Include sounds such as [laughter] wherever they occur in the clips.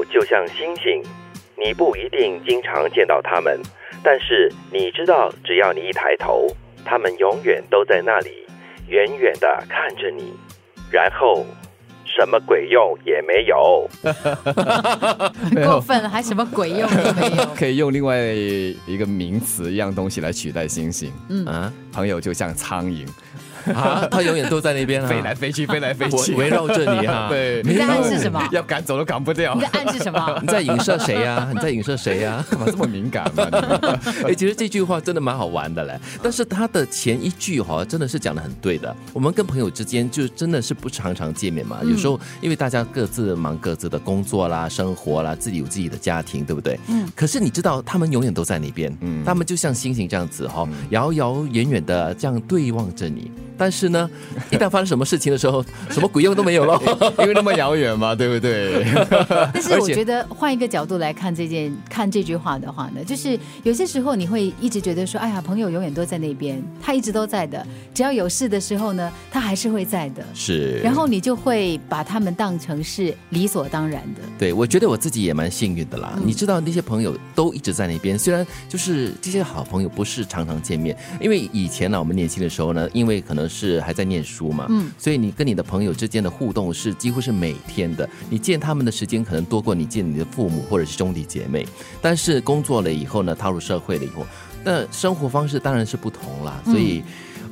友就像星星，你不一定经常见到他们，但是你知道，只要你一抬头，他们永远都在那里，远远的看着你，然后什么鬼用也没有。很过分了，还什么鬼用都没有。[laughs] 可以用另外一个名词一样东西来取代星星。嗯啊朋友就像苍蝇，啊，他永远都在那边啊，飞来飞去，飞来飞去，围围绕着你哈。[laughs] 对，你在暗示什么？要赶走都赶不掉你。在暗示什么？[laughs] 你在影射谁呀、你在影射谁呀、干嘛这么敏感嘛？你 [laughs] 哎，其实这句话真的蛮好玩的嘞，但是他的前一句哈、真的是讲的很对的。我们跟朋友之间就真的是不常常见面嘛，有时候因为大家各自忙各自的工作啦、生活啦，自己有自己的家庭，对不对？嗯。可是你知道，他们永远都在那边，嗯，他们就像星星这样子哈、遥遥远远的这样对望着你。但是呢，[laughs] 一旦发生什么事情的时候，什么鬼用都没有了。[laughs] 因为那么遥远嘛，对不对？[laughs] 但是我觉得换一个角度来看这件看这句话的话呢，就是有些时候你会一直觉得说，哎呀，朋友永远都在那边，他一直都在的，只要有事的时候呢，他还是会在的。是，然后你就会把他们当成是理所当然的。对，我觉得我自己也蛮幸运的啦。你知道那些朋友都一直在那边，虽然就是这些好朋友不是常常见面，因为以前呢，我们年轻的时候呢，因为可能是还在念书嘛，嗯所以你跟你的朋友之间的互动是几乎是每天的，你见他们的时间可能多过你见你的父母或者是兄弟姐妹。但是工作了以后呢，踏入社会了以后，那生活方式当然是不同啦，所以。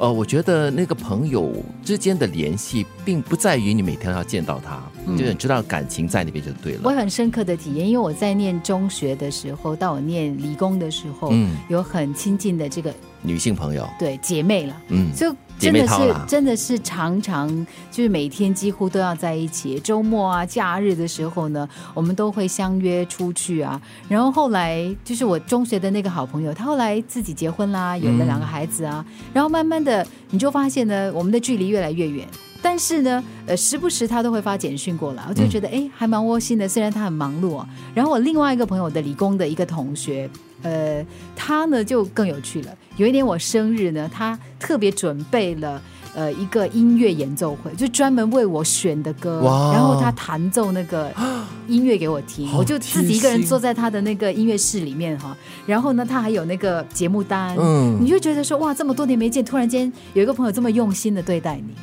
呃，我觉得那个朋友之间的联系，并不在于你每天要见到他，就是你知道感情在那边就对了。我很深刻的体验，因为我在念中学的时候，到我念理工的时候，嗯有很亲近的这个女性朋友，对姐妹了。嗯，就姐真的是妹淘啦真的是常常就是每天几乎都要在一起，周末啊、假日的时候呢，我们都会相约出去啊。然后后来就是我中学的那个好朋友，他后来自己结婚啦，有了两个孩子啊。然后慢慢的你就发现呢，我们的距离越来越远。但是呢，呃，时不时他都会发简讯过来，我就觉得哎、诶还蛮窝心的。虽然他很忙碌啊。然后我另外一个朋友的理工的一个同学，呃，他呢就更有趣了。有一年我生日呢，他特别准备了呃一个音乐演奏会，就专门为我选的歌，然后他弹奏那个 [gasps] 音乐给我听，我就自己一个人坐在他的那个音乐室里面哈。然后呢，他还有那个节目单，嗯你就觉得说哇，这么多年没见，突然间有一个朋友这么用心的对待你。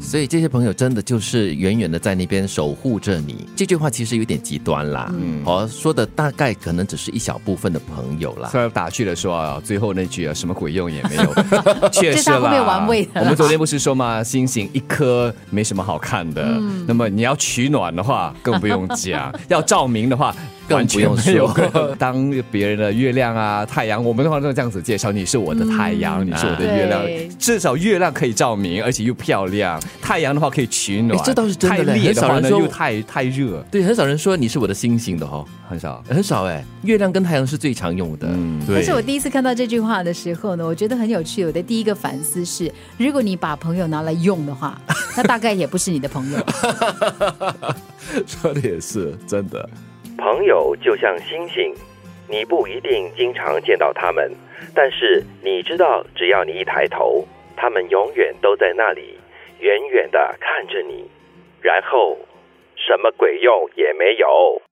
所以这些朋友真的就是远远的在那边守护着你。这句话其实有点极端啦，嗯，哦，说的大概可能只是一小部分的朋友啦。虽然打趣的说啊，最后那句啊，什么鬼用也没有，[laughs] 确实我们昨天不是说吗，星星一颗没什么好看的。嗯那么你要取暖的话，更不用讲；[laughs] 要照明的话，更不用说完全没有 [laughs] 当别人的月亮啊、太阳，我们的话都这样子介绍：你是我的太阳，你是我的月亮对。至少月亮可以照明，而且又漂亮；太阳的话可以取暖哎。这倒是真的嘞太烈的话呢，很少人说又太太热，对，很少人说你是我的星星的哦，很少。很少哎。月亮跟太阳是最常用的，嗯对。但是我第一次看到这句话的时候呢，我觉得很有趣。我的第一个反思是，如果你把朋友拿来用的话，[laughs] 那大概也不是你的朋友。[laughs] 说的也是真的。朋友就像星星，你不一定经常见到他们，但是你知道，只要你一抬头，他们永远都在那里，远远的看着你，然后什么鬼用也没有。